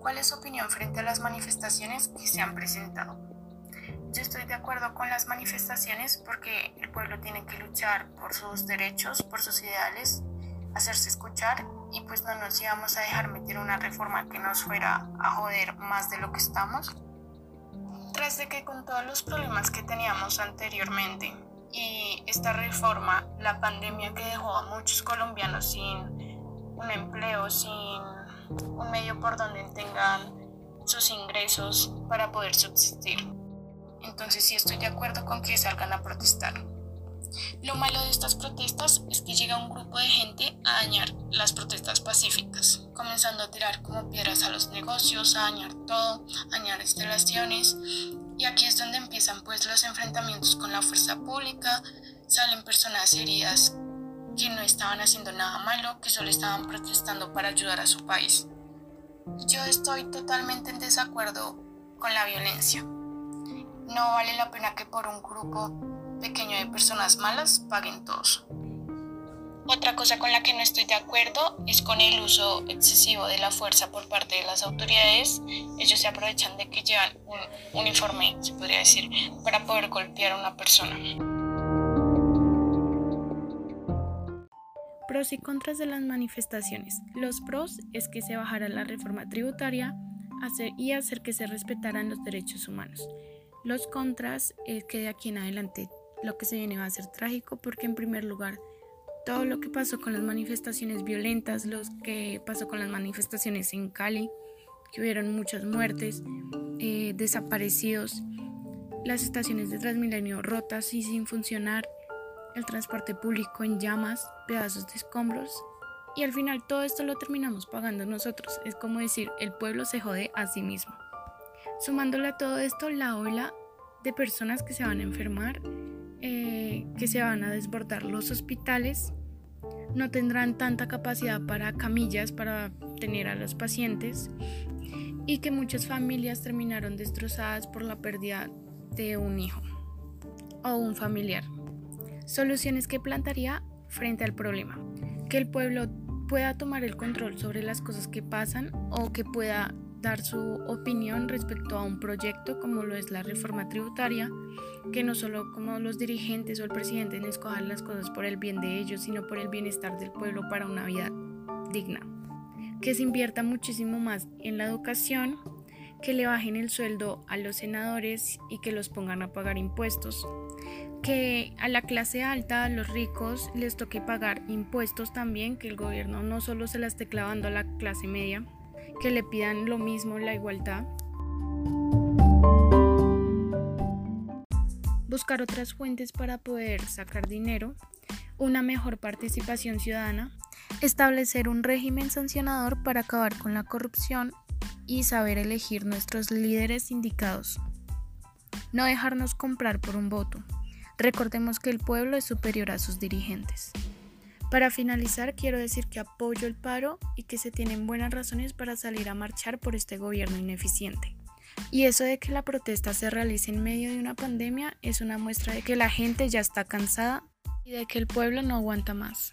¿Cuál es su opinión frente a las manifestaciones que se han presentado? Yo estoy de acuerdo con las manifestaciones porque el pueblo tiene que luchar por sus derechos, por sus ideales, hacerse escuchar y pues no nos íbamos a dejar meter una reforma que nos fuera a joder más de lo que estamos. Tras de que con todos los problemas que teníamos anteriormente y esta reforma, la pandemia que dejó a muchos colombianos sin un empleo, sin un medio por donde tengan sus ingresos para poder subsistir. Entonces sí estoy de acuerdo con que salgan a protestar. Lo malo de estas protestas es que llega un grupo de gente a dañar las protestas pacíficas, comenzando a tirar como piedras a los negocios, a dañar todo, a dañar instalaciones. Y aquí es donde empiezan pues los enfrentamientos con la fuerza pública, salen personas heridas que no estaban haciendo nada malo, que solo estaban protestando para ayudar a su país. Yo estoy totalmente en desacuerdo con la violencia. No vale la pena que por un grupo pequeño de personas malas paguen todos. Otra cosa con la que no estoy de acuerdo es con el uso excesivo de la fuerza por parte de las autoridades. Ellos se aprovechan de que llevan un uniforme, se podría decir, para poder golpear a una persona. Pros y contras de las manifestaciones. Los pros es que se bajara la reforma tributaria y hacer que se respetaran los derechos humanos. Los contras es que de aquí en adelante lo que se viene va a ser trágico porque en primer lugar todo lo que pasó con las manifestaciones violentas, lo que pasó con las manifestaciones en Cali, que hubieron muchas muertes, eh, desaparecidos, las estaciones de Transmilenio rotas y sin funcionar, el transporte público en llamas, pedazos de escombros. Y al final todo esto lo terminamos pagando nosotros. Es como decir, el pueblo se jode a sí mismo. Sumándole a todo esto la ola de personas que se van a enfermar, eh, que se van a desbordar los hospitales, no tendrán tanta capacidad para camillas para tener a los pacientes y que muchas familias terminaron destrozadas por la pérdida de un hijo o un familiar. Soluciones que plantaría frente al problema. Que el pueblo pueda tomar el control sobre las cosas que pasan o que pueda dar su opinión respecto a un proyecto como lo es la reforma tributaria, que no solo como los dirigentes o el presidente escojan las cosas por el bien de ellos, sino por el bienestar del pueblo para una vida digna. Que se invierta muchísimo más en la educación, que le bajen el sueldo a los senadores y que los pongan a pagar impuestos, que a la clase alta, a los ricos, les toque pagar impuestos también, que el gobierno no solo se la esté clavando a la clase media, que le pidan lo mismo, la igualdad. Buscar otras fuentes para poder sacar dinero, una mejor participación ciudadana, establecer un régimen sancionador para acabar con la corrupción y saber elegir nuestros líderes indicados. No dejarnos comprar por un voto. Recordemos que el pueblo es superior a sus dirigentes. Para finalizar, quiero decir que apoyo el paro y que se tienen buenas razones para salir a marchar por este gobierno ineficiente. Y eso de que la protesta se realice en medio de una pandemia es una muestra de que la gente ya está cansada y de que el pueblo no aguanta más.